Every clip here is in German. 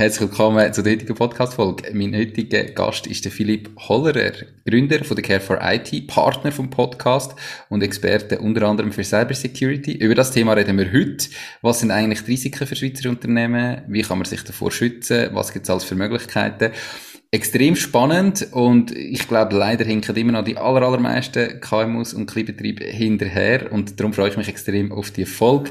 Herzlich willkommen zur heutigen Podcast-Folge. Mein heutiger Gast ist der Philipp Hollerer, Gründer von der Care for IT, Partner vom Podcast und Experte unter anderem für Cybersecurity. Über das Thema reden wir heute. Was sind eigentlich die Risiken für Schweizer Unternehmen? Wie kann man sich davor schützen? Was gibt es alles für Möglichkeiten? Extrem spannend und ich glaube, leider hinken immer noch die aller, allermeisten KMUs und Kleinbetriebe hinterher und darum freue ich mich extrem auf die Folge.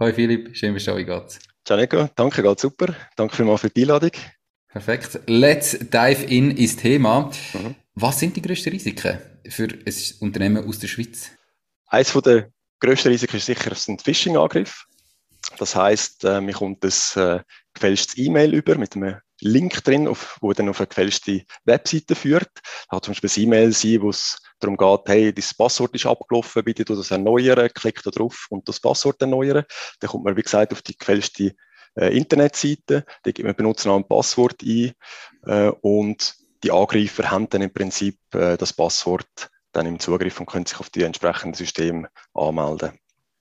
Hi Philipp, schön bist du da, wie geht's? Ciao Nico, danke, geht super. Danke vielmals für die Einladung. Perfekt. Let's dive in ins Thema. Mhm. Was sind die grössten Risiken für ein Unternehmen aus der Schweiz? Eines der grössten Risiken ist sicher ein Phishing-Angriff. Das heisst, äh, man kommt ein äh, gefälschtes E-Mail über mit einem Link drin, auf, wo dann auf eine gefälschte Webseite führt. Das kann zum Beispiel ein E-Mail sein, wo es darum geht, hey, das Passwort ist abgelaufen, bitte du das erneuern, klick da drauf und das Passwort erneuern. Dann kommt man, wie gesagt, auf die gefälschte äh, Internetseite, da gibt man Benutzernamen und Passwort ein äh, und die Angreifer haben dann im Prinzip äh, das Passwort dann im Zugriff und können sich auf die entsprechenden Systeme anmelden.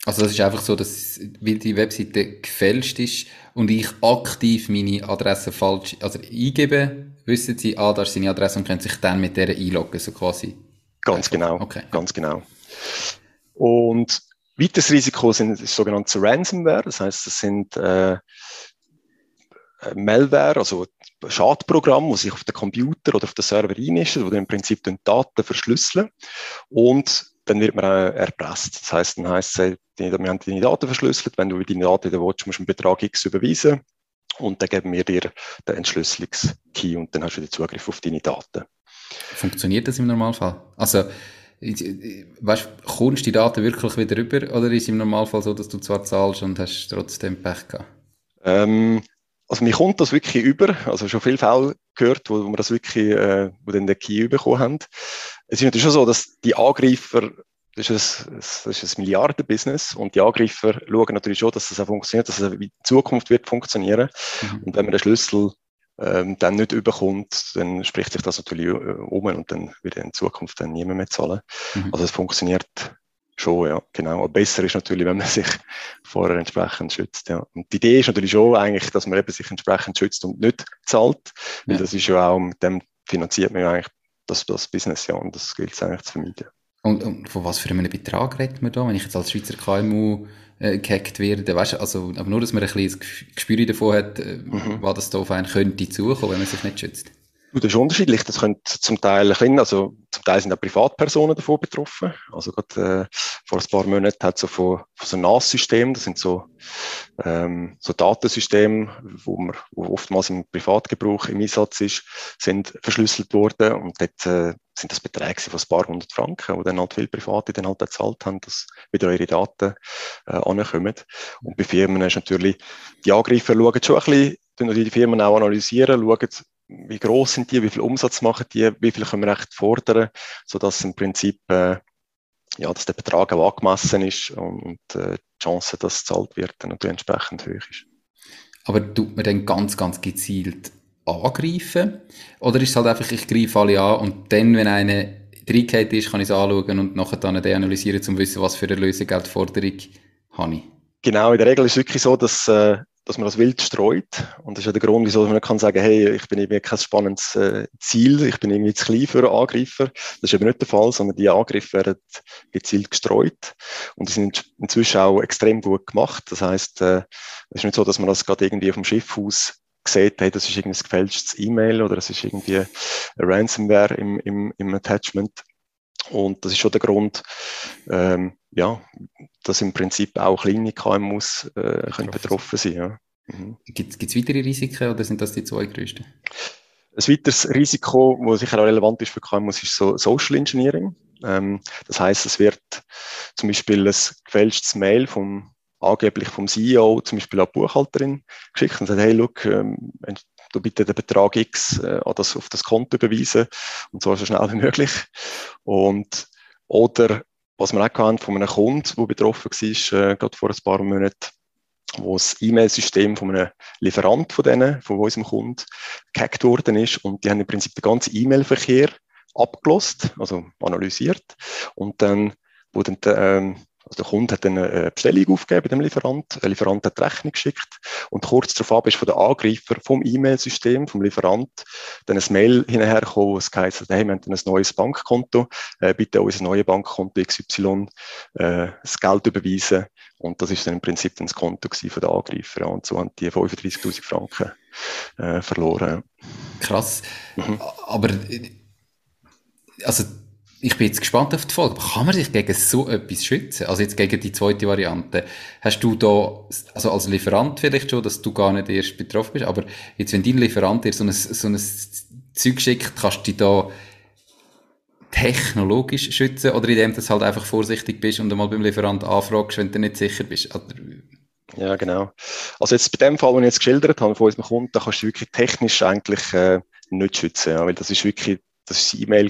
Also das ist einfach so, dass weil die Webseite gefälscht ist und ich aktiv meine Adresse falsch also eingebe, wissen sie, ah, da ist seine Adresse und können sich dann mit der einloggen, so quasi. Ganz genau, okay. ganz genau. Und weiteres Risiko sind sogenannte Ransomware, das heißt, das sind äh, Malware, also Schadprogramm, wo sich auf den Computer oder auf den Server einmischen, wo dann im Prinzip die Daten verschlüsseln und dann wird man auch erpresst. Das heißt, dann heißt es, wir haben deine Daten verschlüsselt, wenn du deine Daten wieder willst, musst du einen Betrag X überweisen und dann geben wir dir den Entschlüsselungskey und dann hast du wieder Zugriff auf deine Daten. Funktioniert das im Normalfall? Also, weißt, kommst du die Daten wirklich wieder rüber oder ist es im Normalfall so, dass du zwar zahlst und hast trotzdem Pech gehabt? Ähm, also mir kommt das wirklich über, also schon viele Fälle gehört, wo, wo wir das wirklich, äh, wo dann den Key bekommen haben. Es ist natürlich schon so, dass die Angreifer, das ist ein, das ist ein Milliardenbusiness und die Angreifer schauen natürlich schon, dass das auch funktioniert, dass es in Zukunft wird funktionieren. Mhm. Und wenn man den Schlüssel ähm, dann nicht überkommt, dann spricht sich das natürlich äh, um und dann wird in Zukunft dann niemand mehr zahlen. Mhm. Also es funktioniert schon, ja, genau. Aber besser ist natürlich, wenn man sich vorher entsprechend schützt, ja. Und die Idee ist natürlich schon eigentlich, dass man eben sich entsprechend schützt und nicht zahlt, weil ja. das ist ja auch, mit dem finanziert man ja eigentlich das, das Business, ja, und das gilt es eigentlich zu vermeiden. Und, und von was für einem Betrag redet man da, wenn ich jetzt als Schweizer KMU äh, gehackt werde? Weißt, also, aber nur, dass man ein bisschen das Gespür davon hat, äh, mhm. was das da auf einen könnte zukommen, wenn man sich nicht schützt. Das ist unterschiedlich. Das könnte zum Teil klein, also zum Teil sind auch Privatpersonen davon betroffen. Also gerade äh, vor ein paar Monaten hat so von, von so NAS-System, das sind so, ähm, so Datensysteme, wo man, wo oftmals im Privatgebrauch im Einsatz ist, sind verschlüsselt worden und dort äh, sind das Beträge von ein paar hundert Franken, wo dann halt viele Private dann halt bezahlt haben, dass wieder ihre Daten äh, ankommen. Und bei Firmen ist natürlich, die Angreifer schauen schon ein bisschen, die Firmen auch analysieren, schauen, wie groß sind die, wie viel Umsatz machen die, wie viel können wir echt fordern, sodass im Prinzip äh, ja, dass der Betrag auch angemessen ist und, und äh, die Chance, dass es zahlt wird, dann natürlich entsprechend hoch ist. Aber tut man dann ganz, ganz gezielt angreifen? Oder ist es halt einfach, ich greife alle an und dann, wenn eine reingeht ist, kann ich es anschauen und nachher dann deanalysieren, um zu wissen, was für eine Lösegeldforderung habe ich? Genau, in der Regel ist es wirklich so, dass äh, dass man das wild streut. Und das ist ja der Grund, wieso man nicht kann sagen, hey, ich bin irgendwie kein spannendes äh, Ziel, ich bin irgendwie zu klein für einen Angreifer. Das ist eben nicht der Fall, sondern die Angriffe werden gezielt gestreut. Und die sind inzwischen auch extrem gut gemacht. Das heißt, äh, es ist nicht so, dass man das gerade irgendwie auf dem Schiff aus sieht, hey, das ist irgendwie ein gefälschtes E-Mail oder es ist irgendwie eine Ransomware im, im, im Attachment. Und das ist schon der Grund, ähm, ja, dass im Prinzip auch kleine KMUs äh, können betroffen sein. Ja. Mhm. Gibt es weitere Risiken oder sind das die zwei größten? Ein weiteres Risiko, das sicher auch relevant ist für KMUs, ist so Social Engineering. Ähm, das heißt, es wird zum Beispiel ein gefälschtes Mail vom angeblich vom CEO zum Beispiel an die Buchhalterin geschickt und sagt, hey, look, ähm, du bitte den Betrag X äh, das, auf das Konto überweisen und zwar so schnell wie möglich. Und, oder was wir auch hatten von einem Kunden, der betroffen war, äh, gerade vor ein paar Monaten, wo das E-Mail-System von einem Lieferant von denen, von unserem Kunden, gehackt worden ist und die haben im Prinzip den ganzen E-Mail-Verkehr abgelost, also analysiert. Und dann, wo dann ähm, also der Kunde hat eine Bestellung aufgegeben bei dem Lieferant, der Lieferant hat die Rechnung geschickt und kurz darauf ist von der Angreifer vom E-Mail-System, vom Lieferant, dann ein Mail hinterhergekommen, es heisst, hey, wir haben ein neues Bankkonto, äh, bitte unser neues Bankkonto XY äh, das Geld überweisen. Und das ist dann im Prinzip dann das Konto von der Angreifer. Und so haben die 35'000 Franken äh, verloren. Krass, mhm. aber also ich bin jetzt gespannt auf die Folge. Kann man sich gegen so etwas schützen? Also jetzt gegen die zweite Variante. Hast du da, also als Lieferant vielleicht schon, dass du gar nicht erst betroffen bist, aber jetzt, wenn dein Lieferant dir so ein, so ein Zeug schickt, kannst du dich da technologisch schützen oder indem du halt einfach vorsichtig bist und einmal beim Lieferant anfragst, wenn du nicht sicher bist? Ja, genau. Also jetzt bei dem Fall, den ich jetzt geschildert habe, von unserem Kunden, da kannst du wirklich technisch eigentlich äh, nicht schützen, ja, weil das ist wirklich das war E-Mail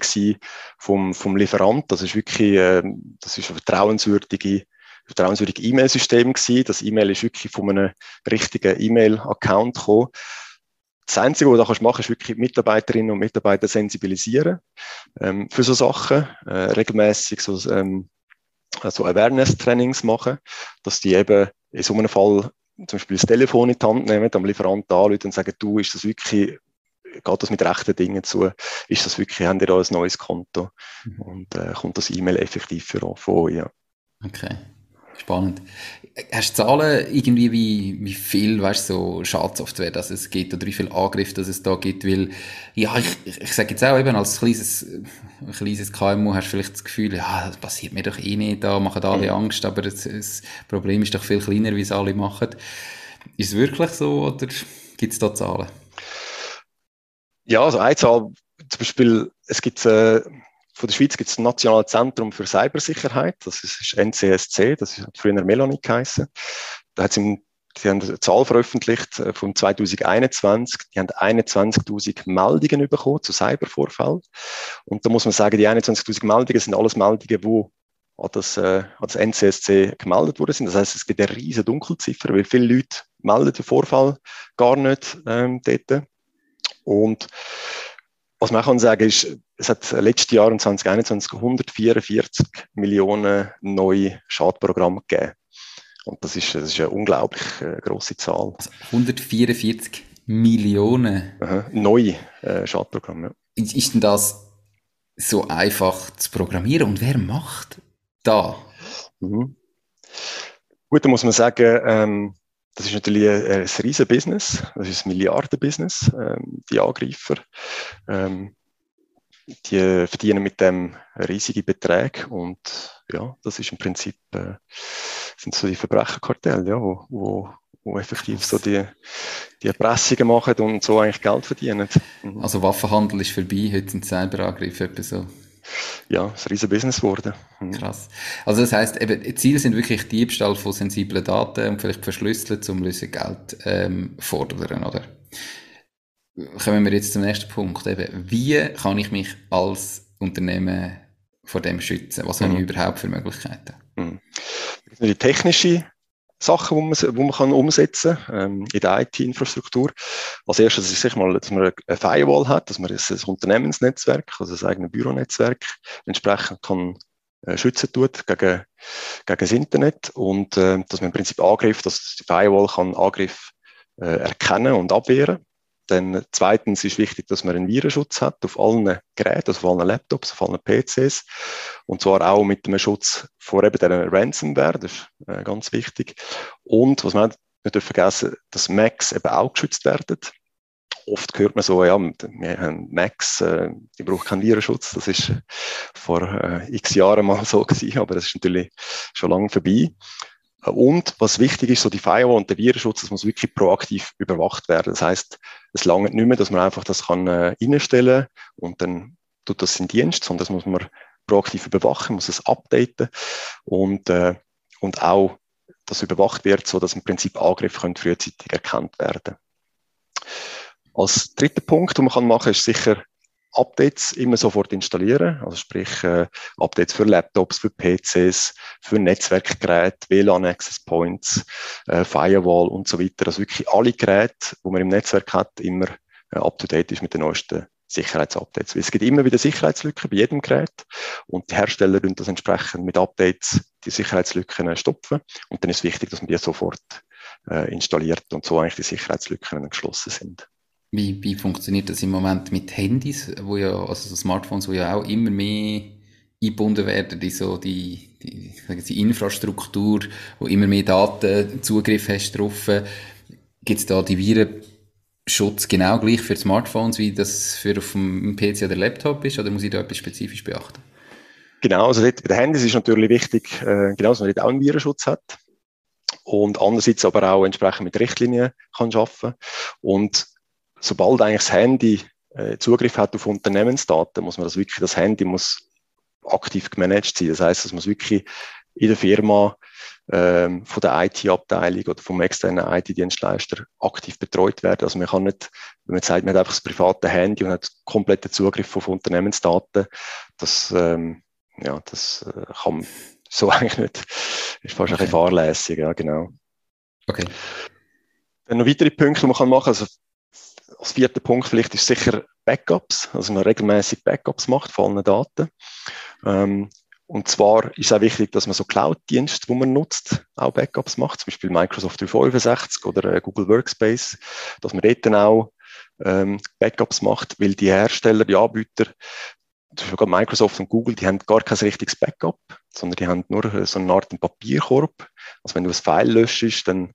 vom, vom Lieferant. Das ist wirklich, äh, das ist ein vertrauenswürdige, vertrauenswürdige E-Mail-System gewesen. Das E-Mail ist wirklich von einem richtigen E-Mail-Account gekommen. Das Einzige, was du machen kannst, ist wirklich Mitarbeiterinnen und Mitarbeiter sensibilisieren ähm, für so Sachen, äh, regelmäßig so, ähm, so Awareness-Trainings machen, dass die eben in so einem Fall zum Beispiel das Telefon in die Hand nehmen, am Lieferanten anrufen und sagen, du, ist das wirklich geht das mit rechten Dingen zu? Ist das wirklich, haben ihr da ein neues Konto? Mhm. Und äh, kommt das E-Mail effektiv für von? Ja. Okay. Spannend. Hast du Zahlen irgendwie, wie, wie viel, weißt so Schadsoftware, dass es gibt oder wie viel Angriff, dass es da gibt? Weil, ja, ich, ich, ich sage jetzt auch eben, als kleines, kleines KMU hast du vielleicht das Gefühl, ja, das passiert mir doch eh nicht, da machen alle mhm. Angst, aber das, das Problem ist doch viel kleiner, wie es alle machen. Ist es wirklich so oder gibt es da Zahlen? Ja, also eine Zahl, zum Beispiel, es gibt, äh, von der Schweiz gibt es ein Nationales Zentrum für Cybersicherheit, das ist, ist NCSC, das hat früher Melanie geheißen. Da hat im die haben eine Zahl veröffentlicht äh, von 2021. Die haben 21.000 Meldungen bekommen zu Cybervorfällen. Und da muss man sagen, die 21.000 Meldungen sind alles Meldungen, die an das, äh, an das NCSC gemeldet worden sind. Das heißt, es gibt eine riesige Dunkelziffer, weil viele Leute melden den Vorfall gar nicht ähm, dort. Und was man kann sagen ist, es hat letztes Jahr in 2021 144 Millionen neue Schadprogramme gegeben. Und das ist, das ist eine unglaublich äh, grosse Zahl. Also 144 Millionen? Aha, neue äh, Schadprogramme. Ja. Ist denn das so einfach zu programmieren? Und wer macht da? Mhm. Gut, da muss man sagen, ähm, das ist natürlich ein, ein riesen Business, das ist ein Milliardenbusiness, ähm, die Angreifer. Ähm, die verdienen mit dem riesige Beträge und ja, das ist im Prinzip äh, sind so die Verbrecherkartelle, ja, wo, wo, wo effektiv so die, die Erpressungen machen und so eigentlich Geld verdienen. Mhm. Also Waffenhandel ist vorbei, heute sind Cyberangriffe etwa so ja, ein riesen Business geworden. Mhm. Krass. Also das heißt, eben, Ziele sind wirklich Diebstahl von sensiblen Daten und vielleicht verschlüsselt, um Geld ähm, fordern, oder? Kommen wir jetzt zum nächsten Punkt. Eben, wie kann ich mich als Unternehmen vor dem schützen? Was mhm. habe ich mhm. überhaupt für Möglichkeiten? Mhm. Die technische Sachen, die man, die man kann umsetzen kann ähm, in der IT-Infrastruktur. Als erstes ist sicher mal, dass man eine Firewall hat, dass man ein Unternehmensnetzwerk, also ein eigenes Büronetzwerk entsprechend kann äh, schützen tut gegen, gegen das Internet und äh, dass man im Prinzip Angriff, dass die Firewall kann Angriff äh, erkennen und abwehren dann zweitens ist wichtig, dass man einen Virenschutz hat auf allen Geräten, also auf allen Laptops, auf allen PCs. Und zwar auch mit einem Schutz vor eben der Ransomware, das ist äh, ganz wichtig. Und was man nicht vergessen dass Macs eben auch geschützt werden. oft hört man so, ja, wir haben Macs, äh, die brauchen keinen Virenschutz. Das ist vor äh, x Jahren mal so gewesen, aber das ist natürlich schon lange vorbei. Und was wichtig ist, so die Firewall und der Virenschutz, das muss wirklich proaktiv überwacht werden. Das heißt, es langt nicht mehr, dass man einfach das kann äh, einstellen und dann tut das in Dienst, sondern das muss man proaktiv überwachen, muss es updaten und, äh, und auch das überwacht wird, so dass im Prinzip Angriffe können frühzeitig erkannt werden. Als dritter Punkt, den man kann machen, ist sicher Updates immer sofort installieren. Also sprich äh, Updates für Laptops, für PCs, für Netzwerkgeräte, WLAN Access Points, äh, Firewall und so weiter. Also wirklich alle Geräte, die man im Netzwerk hat, immer äh, up to date ist mit den neuesten Sicherheitsupdates. Es gibt immer wieder Sicherheitslücken bei jedem Gerät und die Hersteller tun das entsprechend mit Updates die Sicherheitslücken stopfen und dann ist wichtig, dass man die sofort äh, installiert und so eigentlich die Sicherheitslücken geschlossen sind. Wie, wie funktioniert das im Moment mit Handys, wo ja, also so Smartphones, wo ja auch immer mehr eingebunden werden in so die, die, die Infrastruktur, wo immer mehr Datenzugriff hast drauf. Gibt es da die Virenschutz genau gleich für Smartphones, wie das für auf dem PC oder Laptop ist, oder muss ich da etwas spezifisch beachten? Genau, also dort, bei den Handys ist natürlich wichtig, äh, genau, dass man dort auch einen Virenschutz hat und andererseits aber auch entsprechend mit Richtlinien kann arbeiten und sobald eigentlich das Handy äh, Zugriff hat auf Unternehmensdaten, muss man das wirklich, das Handy muss aktiv gemanagt sein. Das heißt, es muss wirklich in der Firma ähm, von der IT-Abteilung oder vom externen IT-Dienstleister aktiv betreut werden. Also man kann nicht, wenn man sagt, man hat einfach das private Handy und hat kompletten Zugriff auf Unternehmensdaten, das, ähm, ja, das äh, kann so eigentlich nicht, ist fast okay. ein bisschen fahrlässig, ja, genau. Okay. Dann noch weitere Punkte, die man kann machen kann. Also als vierter Punkt vielleicht ist sicher Backups, also man regelmäßig Backups macht von allen Daten. Ähm, und zwar ist auch wichtig, dass man so Cloud-Dienste, die man nutzt, auch Backups macht, zum Beispiel Microsoft 365 oder äh, Google Workspace, dass man dort dann auch ähm, Backups macht, weil die Hersteller, die Anbieter, sogar Microsoft und Google, die haben gar kein richtiges Backup, sondern die haben nur äh, so eine Art Papierkorb. Also wenn du ein File löschst, dann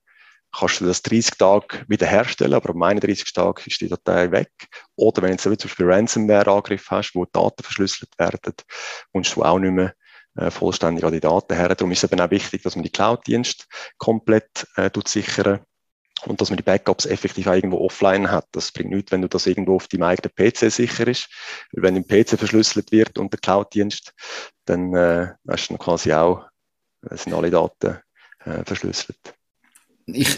kannst du das 30 Tage wiederherstellen, aber am 31. Tag ist die Datei weg. Oder wenn du zum Beispiel Ransomware-Angriff hast, wo Daten verschlüsselt werden, kommst du auch nicht mehr äh, vollständig an die Daten her. Darum ist es eben auch wichtig, dass man die Cloud-Dienste komplett äh, sichern und dass man die Backups effektiv irgendwo offline hat. Das bringt nichts, wenn du das irgendwo auf deinem eigenen PC sicher ist. Wenn im PC verschlüsselt wird und der Cloud-Dienst, dann äh, hast du quasi auch, äh, sind alle Daten äh, verschlüsselt ich,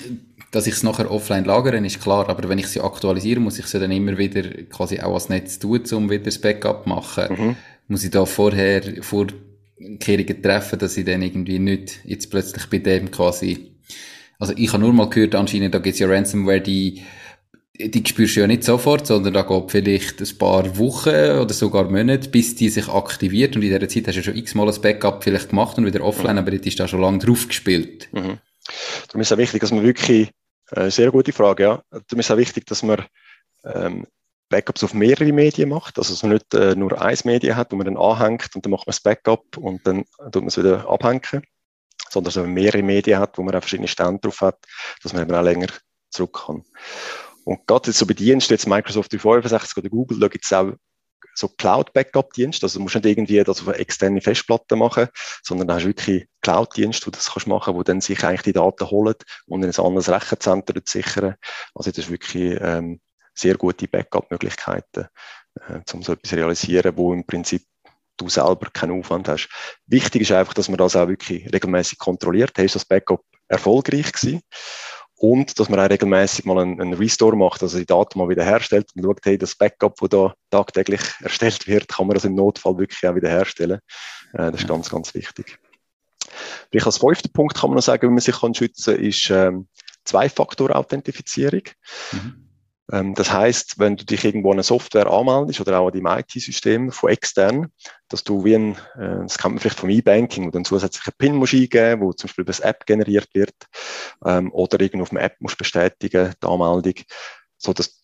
dass ich es nachher offline lagere, ist klar, aber wenn ich sie aktualisiere, muss ich sie dann immer wieder quasi auch als Netz tun, um wieder das Backup zu machen. Mhm. Muss ich da vorher Vorkehrungen treffen, dass ich dann irgendwie nicht jetzt plötzlich bei dem quasi, also ich habe nur mal gehört, anscheinend, da gibt es ja Ransomware, die die spürst du ja nicht sofort, sondern da geht vielleicht ein paar Wochen oder sogar Monate, bis die sich aktiviert und in dieser Zeit hast du ja schon x-mal ein Backup vielleicht gemacht und wieder offline, mhm. aber jetzt ist da schon lange drauf gespielt. Mhm. Darum ist es auch wichtig, dass man wirklich, äh, sehr gute Frage, ja. Darum ist es auch wichtig, dass man ähm, Backups auf mehrere Medien macht, also dass man nicht äh, nur ein Medien hat, wo man dann anhängt und dann macht man das Backup und dann tut man es wieder abhängen, sondern dass man mehrere Medien hat, wo man auch verschiedene Stände drauf hat, dass man eben auch länger zurück kann. Und gerade jetzt so bei Diensten, jetzt Microsoft 365 oder Google, da gibt es auch so Cloud-Backup-Dienst. Also du musst nicht irgendwie das auf eine externe Festplatte machen, sondern du hast wirklich Cloud-Dienst, wo du das kannst machen, wo dann sich eigentlich die Daten holen und in ein anderes Rechenzentrum sichern. Also das ist wirklich ähm, sehr gute Backup-Möglichkeiten, äh, um so etwas zu realisieren, wo im Prinzip du selber keinen Aufwand hast. Wichtig ist einfach, dass man das auch wirklich regelmäßig kontrolliert. Ist das Backup erfolgreich gewesen? Und dass man auch regelmäßig mal einen, einen, Restore macht, also die Daten mal wieder herstellt und schaut, hey, das Backup, das da tagtäglich erstellt wird, kann man das im Notfall wirklich auch wieder herstellen. Äh, das ist ganz, ganz wichtig. Vielleicht als fünfter Punkt kann man noch sagen, wie man sich kann schützen kann, ist ähm, Zwei-Faktor-Authentifizierung. Mhm. Ähm, das heißt, wenn du dich irgendwo an eine Software anmeldest oder auch an deinem IT-System von extern, dass du wie ein, äh, das kennt man vielleicht vom E-Banking, wo du einen zusätzlichen PIN musst eingeben, wo zum Beispiel über das App generiert wird, ähm, oder irgendwo auf dem App musst bestätigen, die Anmeldung, so dass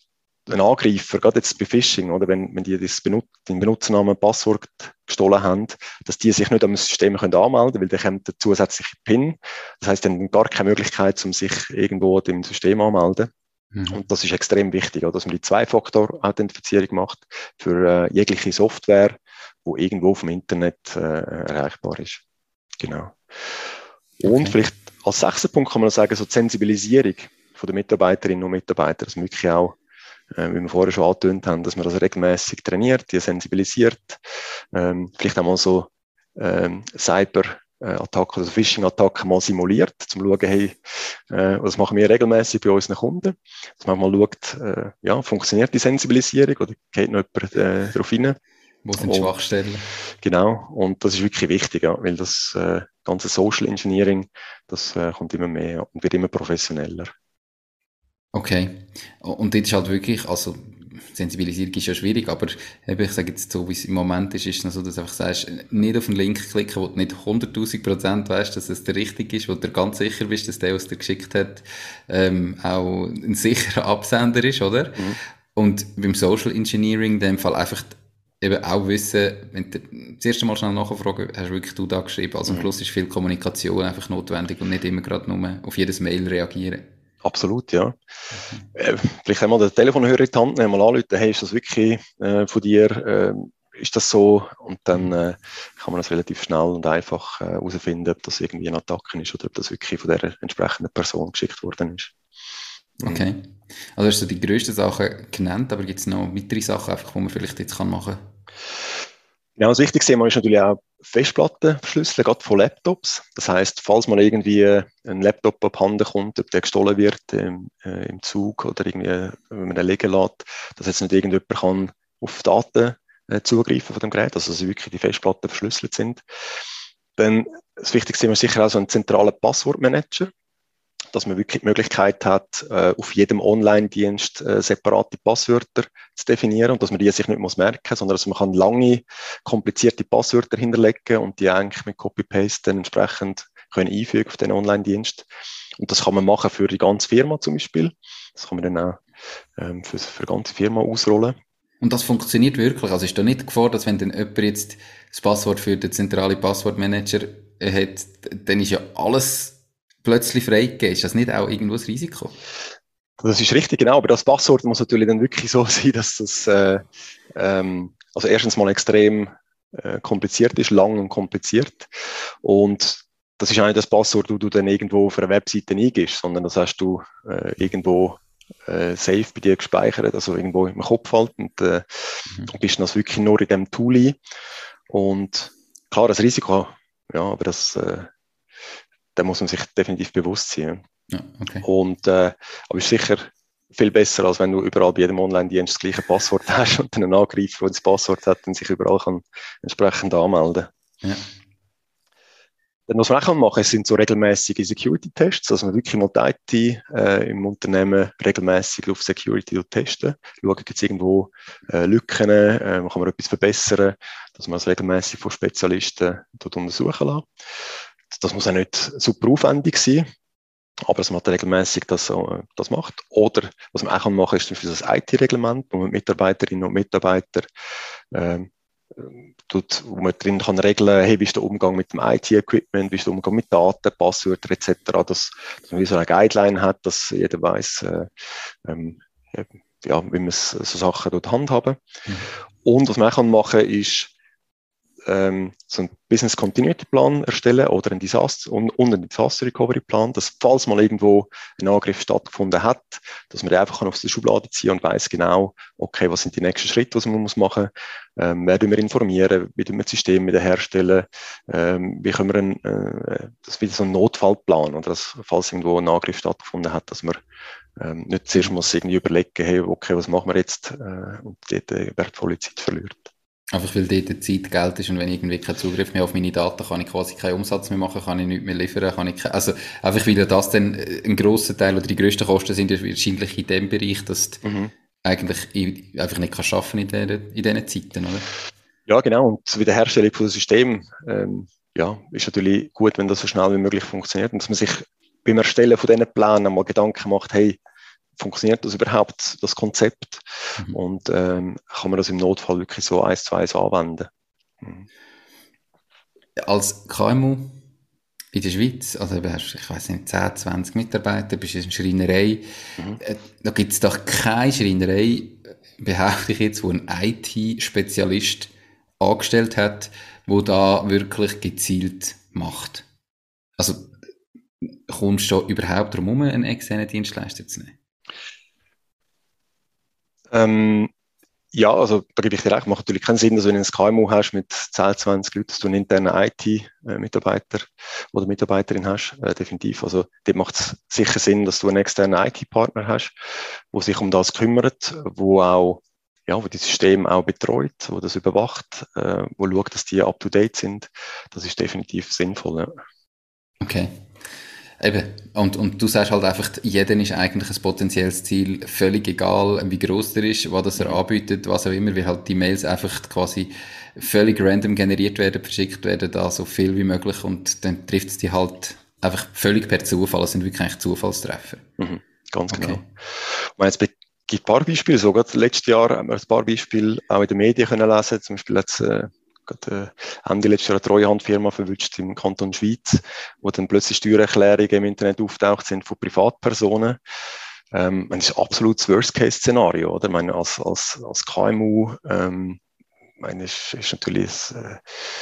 ein Angreifer, gerade jetzt bei Phishing, oder wenn, wenn die das Benut den Benutzernamen Passwort gestohlen haben, dass die sich nicht am System können anmelden können, weil dann kommt der zusätzliche PIN. Das heißt, dann gar keine Möglichkeit, um sich irgendwo dem System anmelden. Mhm. Und das ist extrem wichtig, dass man die Zwei-Faktor-Authentifizierung macht für äh, jegliche Software, wo irgendwo vom Internet äh, erreichbar ist. Genau. Und okay. vielleicht als sechster Punkt kann man sagen, so die Sensibilisierung von den Mitarbeiterinnen und Mitarbeitern, dass man wirklich auch, äh, wie wir vorher schon angetönt haben, dass man das regelmäßig trainiert, die sensibilisiert, ähm, vielleicht auch mal so ähm, Cyber Attacken, also Phishing-Attacken mal simuliert, zum zu schauen, hey, äh, das machen wir regelmäßig bei unseren Kunden, dass man mal schaut, äh, ja, funktioniert die Sensibilisierung oder geht noch jemand äh, darauf rein? Wo sind und, Schwachstellen? Genau, und das ist wirklich wichtig, ja, weil das äh, ganze Social Engineering, das äh, kommt immer mehr und wird immer professioneller. Okay. Und das ist halt wirklich, also Sensibilisierung ist ja schwierig, aber eben, ich sage jetzt so, wie es im Moment ist, ist es so, dass du einfach sagst, nicht auf den Link klicken, wo du nicht 100.000 Prozent weißt, dass es der richtige ist, wo du ganz sicher bist, dass der, was dir geschickt hat, ähm, auch ein sicherer Absender ist, oder? Mhm. Und beim Social Engineering in dem Fall einfach eben auch wissen, wenn du das erste Mal schnell nachfragen, hast du wirklich du da geschrieben. Also mhm. am Schluss ist viel Kommunikation einfach notwendig und nicht immer gerade nur auf jedes Mail reagieren. Absolut, ja. Mhm. Äh, vielleicht einmal den Telefonhörer in die Hand nehmen, mal anrufen, hey, ist das wirklich äh, von dir, äh, ist das so? Und dann äh, kann man das relativ schnell und einfach äh, herausfinden, ob das irgendwie eine Attacke ist oder ob das wirklich von der entsprechenden Person geschickt worden ist. Mhm. Okay. Also hast du die grössten Sachen genannt, aber gibt es noch weitere Sachen, einfach, die man vielleicht jetzt kann machen kann? Ja, das Wichtigste ist natürlich auch Festplatten verschlüsseln, gerade von Laptops. Das heißt, falls mal irgendwie ein Laptop abhanden kommt, ob der gestohlen wird im, äh, im Zug oder irgendwie, wenn man den liegen lässt, dass jetzt nicht irgendjemand kann auf Daten äh, zugreifen von dem Gerät, also dass wirklich die Festplatten verschlüsselt sind. Dann das Wichtigste ist sicher auch so ein zentraler Passwortmanager dass man wirklich die Möglichkeit hat, äh, auf jedem Online-Dienst äh, separate Passwörter zu definieren und dass man die sich nicht muss merken, sondern dass man kann lange, komplizierte Passwörter hinterlegen und die eigentlich mit Copy-Paste dann entsprechend können einfügen auf den Online-Dienst. Und das kann man machen für die ganze Firma zum Beispiel. Das kann man dann auch ähm, für, für die ganze Firma ausrollen. Und das funktioniert wirklich. Also ist da nicht Gefahr, dass wenn dann jemand jetzt das Passwort für den zentralen Passwortmanager hat, dann ist ja alles plötzlich freigegeben. Ist das nicht auch irgendwo ein Risiko? Das ist richtig, genau. Aber das Passwort muss natürlich dann wirklich so sein, dass das, äh, ähm, also erstens mal extrem äh, kompliziert ist, lang und kompliziert. Und das ist auch nicht das Passwort, das du dann irgendwo auf einer Webseite eingibst, sondern das hast du äh, irgendwo äh, safe bei dir gespeichert, also irgendwo im Kopf halt und äh, mhm. bist das wirklich nur in dem Tool ein. Und klar, das Risiko, ja, aber das, äh, da muss man sich definitiv bewusst sein. Ja, okay. Und, äh, aber ist sicher viel besser, als wenn du überall bei jedem Online-Dienst das gleiche Passwort hast und dann einen Angreifer, der das Passwort hat, und sich überall kann entsprechend anmelden. Ja. Dann, was man auch machen kann, sind so regelmäßige Security-Tests, also man wirklich mal die IT äh, im Unternehmen regelmäßig auf Security testen. Schauen, gibt es irgendwo äh, Lücken, äh, kann man etwas verbessern, dass man es regelmäßig von Spezialisten dort untersuchen lässt. Das muss auch nicht super aufwendig sein, aber dass man regelmäßig das, äh, das macht. Oder was man auch machen kann, ist für das IT-Reglement, wo man Mitarbeiterinnen und Mitarbeiter ähm, tut, wo man drin kann regeln, hey, wie ist der Umgang mit dem IT-Equipment, wie ist der Umgang mit Daten, Passwörter etc., dass, dass man wie so eine Guideline hat, dass jeder weiß, äh, ähm, ja, wie man so Sachen dort handhaben. Mhm. Und was man auch machen kann, ist ähm, so einen Business Continuity Plan erstellen oder einen Disaster und, und einen Disaster Recovery Plan, dass falls mal irgendwo ein Angriff stattgefunden hat, dass man einfach auf die Schublade ziehen und weiß genau, okay, was sind die nächsten Schritte, was man muss machen, ähm, wer wir informieren, wie wir das System wieder herstellen, ähm, wie können wir einen, äh, das wieder so ein Notfallplan oder dass, falls irgendwo ein Angriff stattgefunden hat, dass man ähm, nicht zuerst muss irgendwie überlegen, hey, okay, was machen wir jetzt äh, und dort äh, wertvolle Zeit verliert. Einfach weil dort die Zeit Geld ist und wenn ich irgendwie keinen Zugriff mehr auf meine Daten kann ich quasi keinen Umsatz mehr machen, kann ich nichts mehr liefern, kann ich also einfach weil das dann äh, ein grosser Teil oder die grössten Kosten sind wahrscheinlich in dem Bereich, dass du mhm. eigentlich einfach nicht kannst schaffen in, der, in diesen Zeiten, oder? Ja, genau. Und die Wiederherstellung von System, ähm, ja, ist natürlich gut, wenn das so schnell wie möglich funktioniert und dass man sich beim Erstellen von diesen Plänen mal Gedanken macht, hey, funktioniert das überhaupt, das Konzept? Mhm. Und ähm, kann man das im Notfall wirklich so eins zu eins anwenden? Mhm. Als KMU in der Schweiz, also du hast, ich weiß nicht, 10, 20 Mitarbeiter, bist in einer Schreinerei, mhm. Äh, da gibt es doch keine Schreinerei, behaupte ich jetzt, wo ein IT-Spezialist angestellt hat, wo da wirklich gezielt macht. Also kommst du überhaupt darum herum, einen externen Dienstleister zu nehmen? Ähm, ja, also da gebe ich dir recht, macht natürlich keinen Sinn, dass wenn du ein KMU hast mit 10, 20 Leuten, dass du einen internen IT-Mitarbeiter oder Mitarbeiterin hast, äh, definitiv. Also dort macht es sicher Sinn, dass du einen externen IT-Partner hast, der sich um das kümmert, wo auch ja, wo die Systeme auch betreut, wo das überwacht, äh, wo schaut, dass die up to date sind. Das ist definitiv sinnvoll. Ja. Okay. Eben, und, und du sagst halt einfach, jeder ist eigentlich ein potenzielles Ziel, völlig egal, wie groß der ist, was das er anbietet, was auch immer, wie halt die Mails einfach quasi völlig random generiert werden, verschickt werden, da so viel wie möglich und dann trifft es die halt einfach völlig per Zufall, es sind wirklich eigentlich Zufallstreffer. Mhm, ganz genau. Okay. Und jetzt gibt ein paar Beispiele, sogar letztes Jahr haben wir ein paar Beispiele auch in den Medien können lesen, zum Beispiel jetzt, äh, gerade äh, Ende letztes Jahr eine Treuhandfirma verwünscht im Kanton Schweiz, wo dann plötzlich Steuererklärungen im Internet auftaucht sind von Privatpersonen. Ähm, das ist absolut das Worst-Case-Szenario, oder? Ich meine, als, als, als KMU, ähm, meine, ist, ist natürlich das, äh,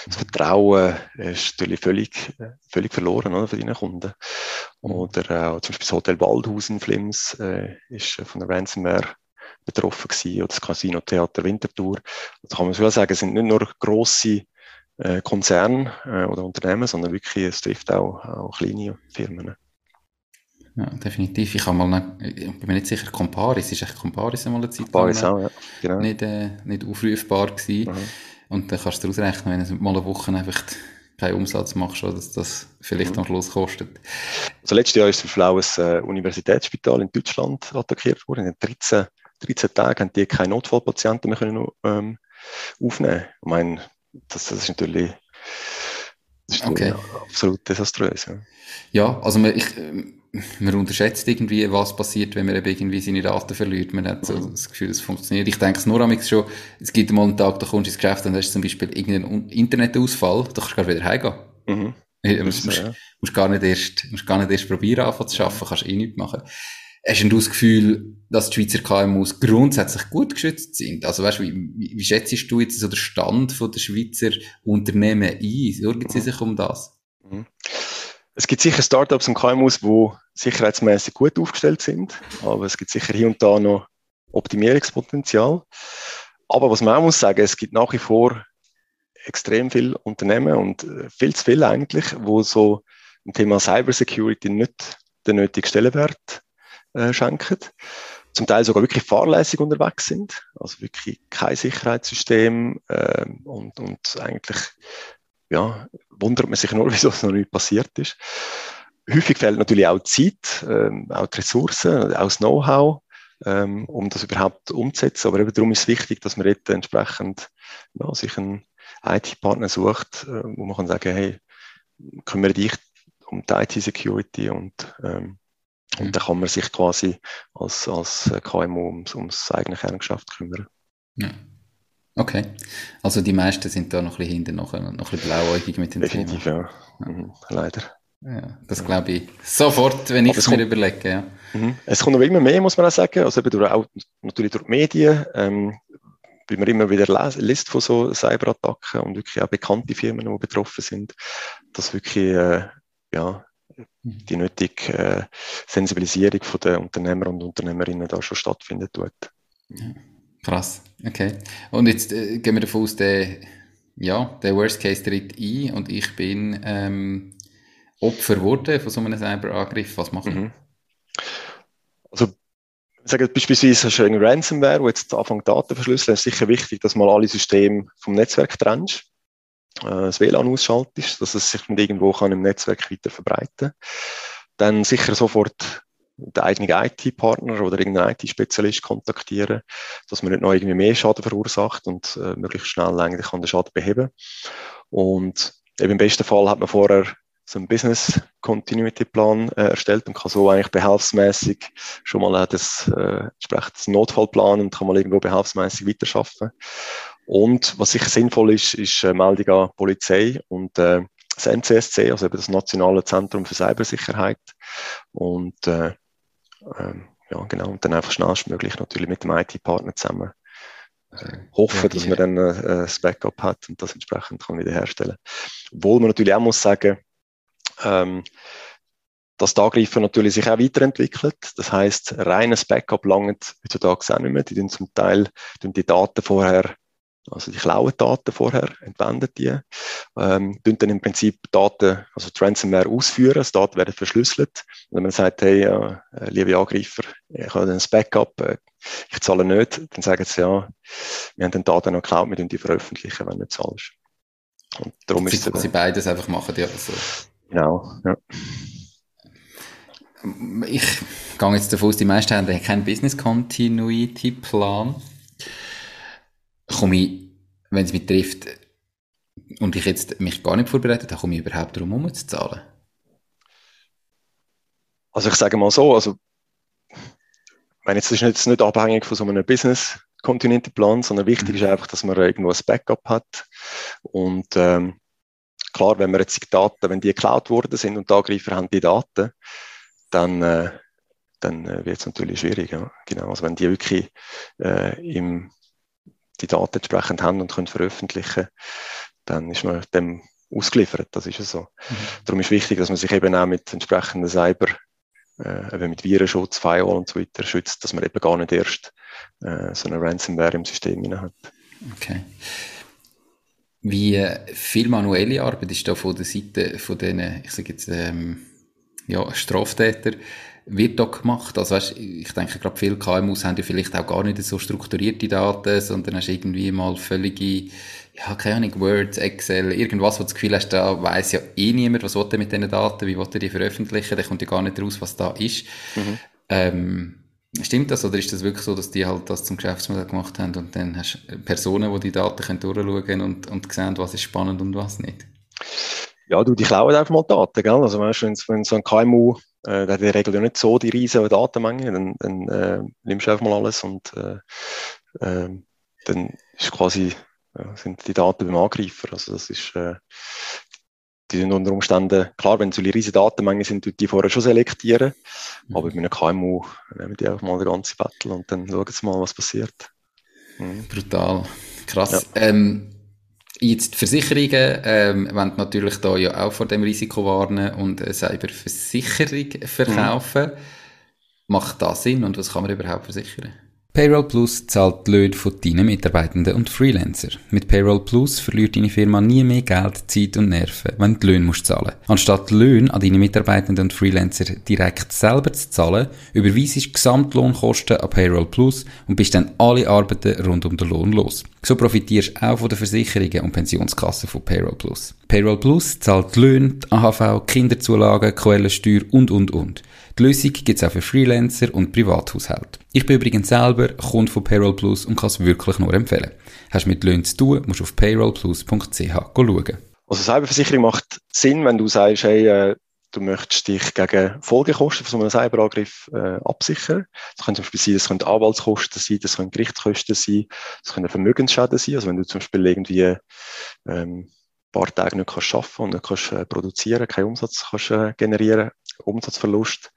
das Vertrauen ist natürlich völlig, völlig verloren oder, für deine Kunden. Mhm. Oder äh, zum Beispiel das Hotel Waldhausen Flims äh, ist von der Ransomware betroffen gewesen, oder das Casino Theater Winterthur. Da kann man schon sagen, es sind nicht nur grosse äh, Konzerne äh, oder Unternehmen, sondern wirklich, es trifft auch, auch kleine Firmen. Ja, definitiv. Ich, habe mal nicht, ich bin mir nicht sicher, Comparis, ist echt Comparis einmal eine Zeit Comparis auch, ja. Genau. Nicht, äh, nicht aufrufbar gewesen. Mhm. Und dann kannst du daraus rechnen, wenn du mal eine Woche einfach keinen Umsatz machst, dass das vielleicht mhm. am Schluss kostet. Also letztes Jahr ist zum Beispiel auch ein äh, Universitätsspital in Deutschland attackiert worden. In 13 13 Tage haben die keine Notfallpatienten mehr können, ähm, aufnehmen. Ich meine, das, das ist natürlich, das ist okay. absolut desaströs. Ja, ja also man, ich, man unterschätzt irgendwie, was passiert, wenn man eben irgendwie seine Daten verliert. Man hat so mhm. das Gefühl, es funktioniert. Ich denke es nur am schon, es gibt mal einen Tag, da kommst du ins Geschäft und hast zum Beispiel irgendeinen Internetausfall, da kannst du gar wieder heimgehen. Mhm. Du musst, musst, musst, gar nicht erst, musst gar nicht erst probieren, anfangen zu arbeiten, kannst eh nichts machen. Hast du das Gefühl, dass die Schweizer KMUs grundsätzlich gut geschützt sind? Also weißt, wie, wie, wie schätzt du jetzt so den Stand von der Schweizer Unternehmen ein? Sorgen sie sich um das? Mhm. Es gibt sicher Startups und KMUs, die sicherheitsmäßig gut aufgestellt sind, aber es gibt sicher hier und da noch Optimierungspotenzial. Aber was man auch muss sagen, es gibt nach wie vor extrem viele Unternehmen und äh, viel zu viele eigentlich, wo so im Thema Cybersecurity nicht den nötigen Stellenwert äh, schenken. Zum Teil sogar wirklich fahrlässig unterwegs sind, also wirklich kein Sicherheitssystem äh, und, und eigentlich ja, wundert man sich nur, wieso es noch nicht passiert ist. Häufig fehlt natürlich auch Zeit, ähm, auch die Ressourcen, auch das Know-how, ähm, um das überhaupt umzusetzen. Aber eben darum ist es wichtig, dass man jetzt entsprechend ja, sich einen IT-Partner sucht, äh, wo man kann sagen, hey, kümmere dich um die IT-Security und ähm, und dann kann man sich quasi als, als KMU ums, ums eigene Kerngeschäft kümmern. Ja. Okay. Also die meisten sind da noch ein bisschen hinten, noch, noch ein bisschen blauäugig mit den Definitiv, Themen. ja. Mhm. Leider. Ja, das glaube ich sofort, wenn ich es mir überlege. Ja. Mhm. Es kommt noch immer mehr, muss man auch sagen. Also eben durch, auch, natürlich durch die Medien, ähm, weil man immer wieder liest von so Cyberattacken und wirklich auch bekannte Firmen, die betroffen sind, dass wirklich äh, ja, die nötige äh, Sensibilisierung von der Unternehmer und Unternehmerinnen da schon stattfindet tut. Ja, krass, okay. Und jetzt äh, gehen wir davon aus, der, ja, der Worst Case tritt ein und ich bin ähm, Opfer wurde von so einem Cyberangriff. Was machen mhm. Also sagen beispielsweise hast du eine Ransomware, wo jetzt anfängt Daten verschlüsseln, ist sicher wichtig, dass mal alle Systeme vom Netzwerk trennst äh, das WLAN ausschaltest, dass es sich nicht irgendwo kann im Netzwerk weiter verbreiten Dann sicher sofort den eigenen IT-Partner oder irgendeinen IT-Spezialist kontaktieren, dass man nicht noch irgendwie mehr Schaden verursacht und äh, möglichst schnell eigentlich kann den Schaden beheben. Und eben im besten Fall hat man vorher so einen Business Continuity Plan äh, erstellt und kann so eigentlich behelfsmäßig schon mal das äh, entsprechend Notfallplan und kann mal irgendwo behelfsmäßig weiterschaffen. Und was sicher sinnvoll ist, ist äh, Meldung an Polizei und äh, das NCSC, also eben das Nationale Zentrum für Cybersicherheit. Und äh, äh, ja, genau, und dann einfach schnellstmöglich natürlich mit dem IT-Partner zusammen äh, hoffen, dass man dann äh, das Backup hat und das entsprechend kann wiederherstellen. Obwohl man natürlich auch muss sagen, ähm, dass der Angreifer natürlich sich auch weiterentwickelt. Das heißt, reines Backup langt heutzutage auch nicht mehr. Die tun zum Teil die Daten vorher also die klauen Daten vorher, entwenden die, ähm, dann im Prinzip Daten, also Ransomware ausführen, die Daten werden verschlüsselt. Und wenn man sagt, hey, äh, liebe Angreifer, ich habe ein Backup, äh, ich zahle nicht, dann sagen sie, ja, wir haben den Daten noch geklaut, wir die veröffentlichen, wenn du nicht zahlst. Und darum sie, ist es sie beides einfach machen, ja. Also. Genau, ja. Ich gehe jetzt davon aus, die meisten haben keinen Business Continuity Plan komme ich, wenn es mich trifft und ich jetzt mich gar nicht vorbereitet habe, komme ich überhaupt darum, um zu zahlen? Also ich sage mal so, also meine, jetzt ist nicht, nicht abhängig von so einem Business Continuity Plan, sondern wichtig mhm. ist einfach, dass man irgendwo ein Backup hat und ähm, klar, wenn man jetzt die Daten, wenn die geklaut worden sind und die Angreifer haben die Daten, dann äh, dann äh, wird es natürlich schwierig. Ja. Genau, also wenn die wirklich äh, im die Daten entsprechend haben und können veröffentlichen, dann ist man dem ausgeliefert. Das ist ja so. Mhm. Darum ist wichtig, dass man sich eben auch mit entsprechenden Cyber, äh, mit Virenschutz, Firewall und so weiter schützt, dass man eben gar nicht erst äh, so eine Ransomware im System hat. Okay. Wie äh, viel manuelle Arbeit ist da von der Seite von diesen, ich sage jetzt, ähm, ja, Straftäter wird da gemacht? Also weißt, ich denke gerade viele KMUs haben ja vielleicht auch gar nicht so strukturierte Daten, sondern hast irgendwie mal völlige, ja, keine Ahnung, Word, Excel, irgendwas, wo du das Gefühl hast, da weiss ja eh niemand, was will er mit diesen Daten, wie will er die veröffentlichen, da kommt ja gar nicht raus, was da ist. Mhm. Ähm, Stimmt das oder ist das wirklich so, dass die halt das zum Geschäftsmodell gemacht haben und dann hast du Personen, die die Daten können durchschauen und, und sehen, was ist spannend und was nicht? Ja, du, die klauen einfach mal Daten, gell? Also, weißt, wenn, wenn so ein KMU äh, in der Regel ja nicht so die riesige Datenmenge, dann, dann äh, nimmst du einfach mal alles und äh, äh, dann ist quasi, ja, sind die Daten beim Angreifer. Also das ist, äh, die sind unter Umständen, klar, wenn es so riesige Datenmenge sind, die vorher schon selektieren, mhm. aber mit einem KMU nehmen die einfach mal den ganzen Battle und dann schauen sie mal, was passiert. Mhm. Brutal. Krass. Ja. Ähm, Jetzt die Versicherungen ähm, wollen natürlich da ja auch vor dem Risiko warnen und eine Cyberversicherung verkaufen. Mhm. Macht das Sinn und was kann man überhaupt versichern? Payroll Plus zahlt die Löhne von deinen Mitarbeitenden und Freelancer. Mit Payroll Plus verliert deine Firma nie mehr Geld, Zeit und Nerven, wenn du die Löhne musst zahlen. Anstatt Löhne an deine Mitarbeitenden und Freelancer direkt selber zu zahlen, überweisest du Gesamtlohnkosten an Payroll Plus und bist dann alle Arbeiten rund um den Lohn los. So profitierst du auch von den Versicherungen und Pensionskassen von Payroll Plus. Payroll Plus zahlt die Löhne, die AHV, Kinderzulagen, Quellensteuer und, und, und. Die Lösung gibt es auch für Freelancer und Privathaushalte. Ich bin übrigens selber Kunde von Payroll Plus und kann es wirklich nur empfehlen. Hast du mit Löhnen zu tun, musst du auf payrollplus.ch schauen. Also Cyberversicherung macht Sinn, wenn du sagst, hey, äh, du möchtest dich gegen Folgekosten von so einem Cyberangriff äh, absichern. Das können zum Beispiel sein, das können Anwaltskosten sein, das können Gerichtskosten sein, das können Vermögensschäden sein. Also wenn du zum Beispiel irgendwie ähm, paar Tage nicht kannst arbeiten und nicht kannst äh, produzieren, keinen Umsatz kannst äh, generieren, Umsatzverlust,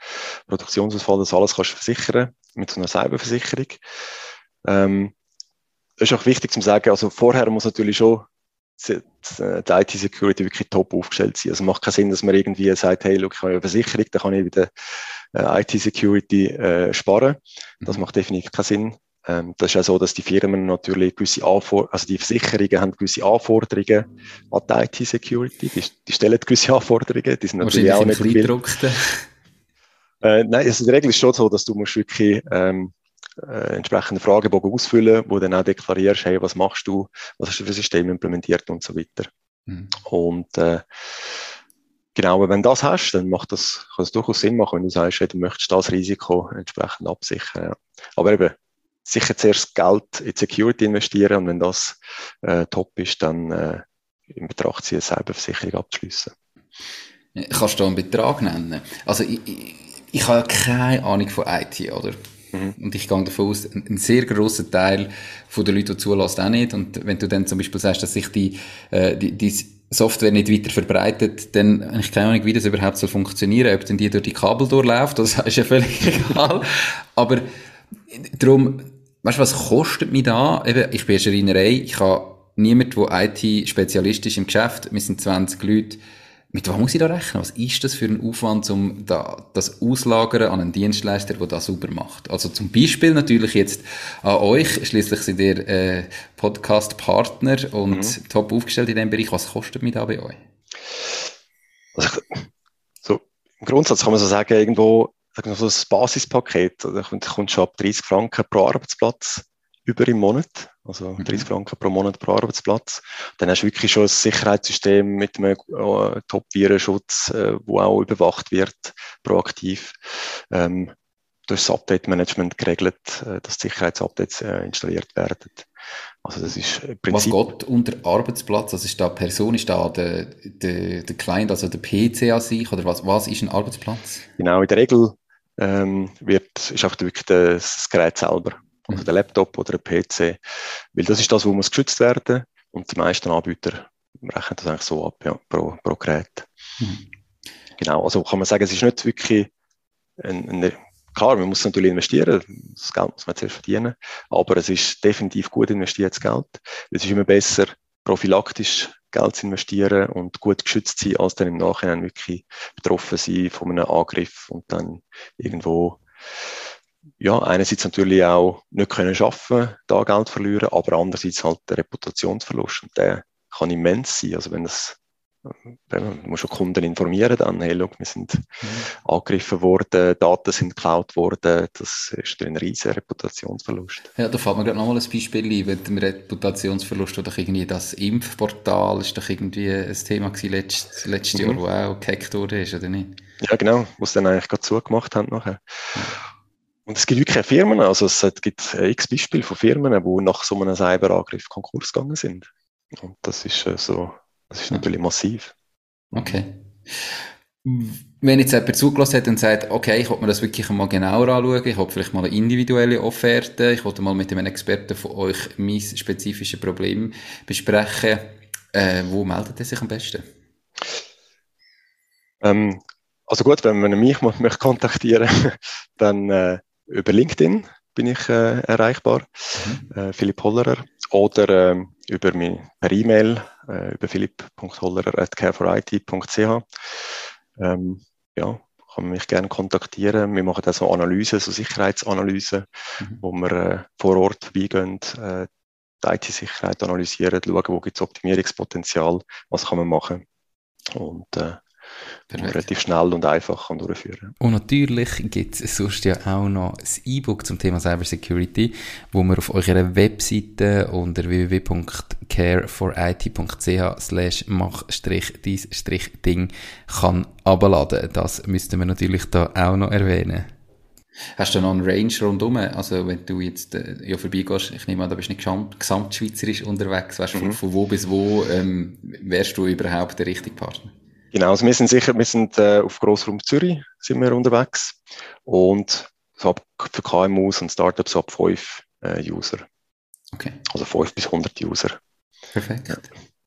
Produktionsausfall, das alles kannst du versichern mit so einer Cyberversicherung. Ähm, ist auch wichtig zu sagen, also vorher muss natürlich schon die IT-Security wirklich top aufgestellt sein. Also macht keinen Sinn, dass man irgendwie sagt, hey, look, ich habe eine Versicherung, da kann ich wieder äh, IT-Security äh, sparen. Das mhm. macht definitiv keinen Sinn. Ähm, das ist ja so, dass die Firmen natürlich gewisse Anforderungen, also die Versicherungen haben gewisse Anforderungen an die IT-Security. Die, die, stellen gewisse Anforderungen, die sind natürlich auch nicht viel. Äh, nein, also in der Regel ist schon so, dass du musst wirklich ähm, äh, entsprechende Fragebogen ausfüllen, wo dann auch deklarierst, hey, was machst du, was hast du für ein System implementiert und so weiter. Mhm. Und äh, genau, wenn du das hast, dann macht das, kann es durchaus Sinn machen, wenn du sagst, hey, du möchtest das Risiko entsprechend absichern. Ja. Aber eben, sicher zuerst Geld in Security investieren und wenn das äh, top ist, dann äh, in Betracht ziehen, selber Versicherung abzuschließen. Kannst du einen Betrag nennen? Also ich, ich, ich habe keine Ahnung von IT, oder? Mhm. Und ich gehe davon aus, ein sehr grosser Teil von der Leute, die zulassen, auch nicht. Und wenn du dann zum Beispiel sagst, dass sich die, äh, die, die Software nicht weiter verbreitet, dann habe ich keine Ahnung, wie das überhaupt soll funktionieren, ob denn die durch die Kabel durchläuft, das ist ja völlig egal. Aber darum, weißt du, was kostet mich da? Eben, ich bin Schreinerei, ich habe niemand, der IT-Spezialist ist im Geschäft, wir sind 20 Leute, mit was muss ich da rechnen? Was ist das für ein Aufwand, um da, das auslagern an einen Dienstleister, der das sauber macht? Also zum Beispiel natürlich jetzt an euch. Schließlich sind ihr äh, Podcast-Partner und mhm. top aufgestellt in dem Bereich. Was kostet mich da bei euch? Also, so, Im Grundsatz kann man so sagen, irgendwo sagen wir so ein Basispaket. Da kommt schon ab 30 Franken pro Arbeitsplatz über im Monat, also 30 mhm. Franken pro Monat pro Arbeitsplatz. Dann hast du wirklich schon ein Sicherheitssystem mit einem äh, Top-Virenschutz, äh, wo auch überwacht wird, proaktiv. Ähm, durch das Update-Management geregelt, äh, dass Sicherheitsupdates äh, installiert werden. Also das ist im Prinzip... Was geht unter Arbeitsplatz? Also ist da Person, ist da der, der, der Client, also der PC an sich, oder was, was ist ein Arbeitsplatz? Genau, in der Regel ähm, wird, ist auch wirklich das Gerät selber. Also der Laptop oder der PC, weil das ist das, wo muss geschützt werden. Und die meisten Anbieter rechnen das eigentlich so ab, ja, pro, pro Gerät. Mhm. Genau, also kann man sagen, es ist nicht wirklich ein, ein Klar, man muss natürlich investieren, das Geld muss man zuerst verdienen, aber es ist definitiv gut investiertes Geld. Es ist immer besser, prophylaktisch Geld zu investieren und gut geschützt sein, als dann im Nachhinein wirklich betroffen sein von einem Angriff und dann irgendwo ja, einerseits natürlich auch nicht können schaffen, da Geld verlieren, aber andererseits halt der Reputationsverlust und der kann immens sein. Also wenn das man muss schon Kunden informieren dann, hey, look, wir sind mhm. angegriffen worden, Daten sind geklaut worden, das ist ein riesiger Reputationsverlust. Ja, da fällt mir gerade nochmal ein Beispiel ein, mit dem Reputationsverlust oder irgendwie das Impfportal ist doch irgendwie ein Thema gewesen letztes, letztes mhm. Jahr, wo auch gehackt wurde, oder nicht? Ja, genau, wo es dann eigentlich gerade zugemacht haben nachher. Mhm. Und es gibt wirklich Firmen, also es gibt x Beispiele von Firmen, die nach so einem Cyberangriff Konkurs gegangen sind. Und das ist äh, so, das ist natürlich massiv. Okay. Wenn jetzt jemand zugelassen hat und sagt, okay, ich will mir das wirklich mal genauer anschauen, ich will vielleicht mal eine individuelle Offerte, ich will mal mit einem Experten von euch mein spezifisches Problem besprechen, äh, wo meldet er sich am besten? Ähm, also gut, wenn man mich möchte kontaktieren dann äh, über LinkedIn bin ich äh, erreichbar, mhm. äh, Philipp Hollerer, oder äh, über mich per E-Mail äh, über philipp.hollerer.careforit.ch. Ähm, ja, kann man mich gerne kontaktieren. Wir machen da so Analysen, so Sicherheitsanalysen, mhm. wo wir äh, vor Ort vorbeigehen, äh, die IT-Sicherheit analysieren, schauen, wo gibt es Optimierungspotenzial, was kann man machen. Und äh, Perfekt. relativ schnell und einfach kann durchführen Und natürlich gibt es sonst ja auch noch das E-Book zum Thema Cybersecurity, wo man auf eurer Webseite unter www.careforit.ch slash mach-dies-ding kann abladen. Das müsste man natürlich da auch noch erwähnen. Hast du noch einen Range rundum? Also, wenn du jetzt äh, ja, vorbeigehst, ich nehme an, da bist du nicht gesamtschweizerisch unterwegs, weißt, mhm. von, von wo bis wo ähm, wärst du überhaupt der richtige Partner? Genau, also wir sind sicher, wir sind äh, auf Grossraum Zürich sind wir unterwegs und so ab, für KMUs und Startups so ab 5 äh, User. Okay. Also 5 bis 100 User. Perfekt. Ja.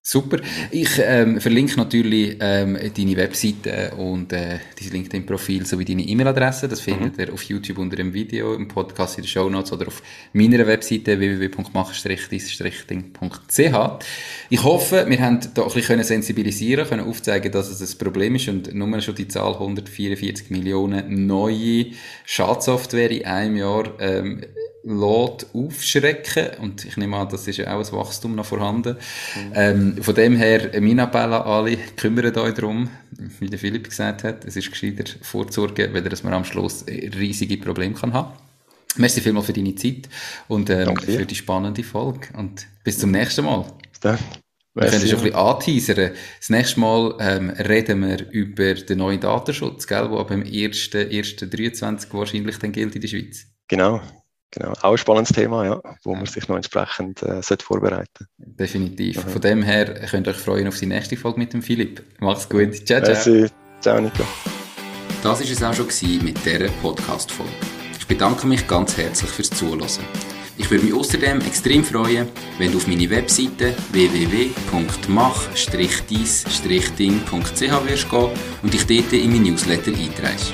Super. Ich ähm, verlinke natürlich ähm, deine Webseite und äh, dein LinkedIn-Profil sowie deine E-Mail-Adresse. Das findet mhm. ihr auf YouTube unter dem Video, im Podcast, in den Show Notes oder auf meiner Webseite www.mach-ding.ch. Ich hoffe, wir haben da ein bisschen sensibilisieren können, aufzeigen, dass es ein Problem ist und nur schon die Zahl 144 Millionen neue Schadsoftware in einem Jahr ähm, lässt aufschrecken. Und ich nehme an, das ist ja auch ein Wachstum noch vorhanden. Mhm. Ähm, von dem her, mein Appell an alle, kümmert euch darum, wie der Philipp gesagt hat, es ist gescheiter vorzusorgen, weder dass man am Schluss riesige Probleme kann haben. Merci vielmals für deine Zeit und ähm, für die spannende Folge. Und bis zum nächsten Mal. Bis Wir können schon ein bisschen anteasern. Das nächste Mal ähm, reden wir über den neuen Datenschutz, gell, der ab dem 1.1.23 wahrscheinlich dann gilt in der Schweiz. Genau. Genau, auch ein spannendes Thema, ja, wo man sich noch entsprechend äh, sollte vorbereiten Definitiv. Ja. Von dem her könnt ihr euch freuen auf die nächste Folge mit dem Philipp. Macht's gut. Ciao, ciao. Merci. Ciao, Nico. Das war es auch schon mit dieser Podcast-Folge. Ich bedanke mich ganz herzlich fürs Zuhören. Ich würde mich außerdem extrem freuen, wenn du auf meine Webseite www.mach-dies-ding.ch wirst gehen und dich dort in mein Newsletter einträgst.